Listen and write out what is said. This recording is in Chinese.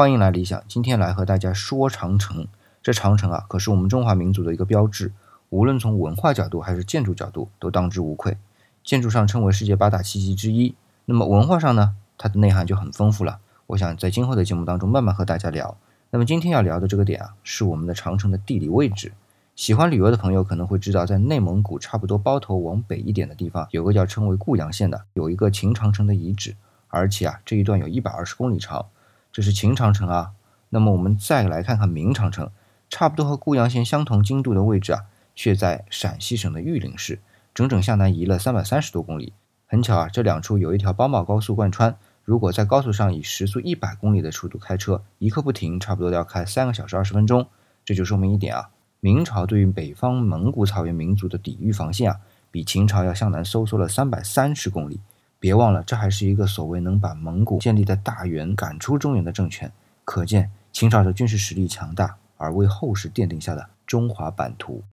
欢迎来理想，今天来和大家说长城。这长城啊，可是我们中华民族的一个标志，无论从文化角度还是建筑角度，都当之无愧。建筑上称为世界八大奇迹之一，那么文化上呢，它的内涵就很丰富了。我想在今后的节目当中慢慢和大家聊。那么今天要聊的这个点啊，是我们的长城的地理位置。喜欢旅游的朋友可能会知道，在内蒙古差不多包头往北一点的地方，有个叫称为固阳县的，有一个秦长城的遗址，而且啊这一段有一百二十公里长，这是秦长城啊。那么我们再来看看明长城，差不多和固阳县相同经度的位置啊，却在陕西省的榆林市，整整向南移了三百三十多公里。很巧啊，这两处有一条邦茂高速贯穿，如果在高速上以时速一百公里的速度开车，一刻不停，差不多要开三个小时二十分钟。这就说明一点啊。明朝对于北方蒙古草原民族的抵御防线啊，比秦朝要向南收缩了三百三十公里。别忘了，这还是一个所谓能把蒙古建立在大元赶出中原的政权，可见秦朝的军事实力强大，而为后世奠定下的中华版图。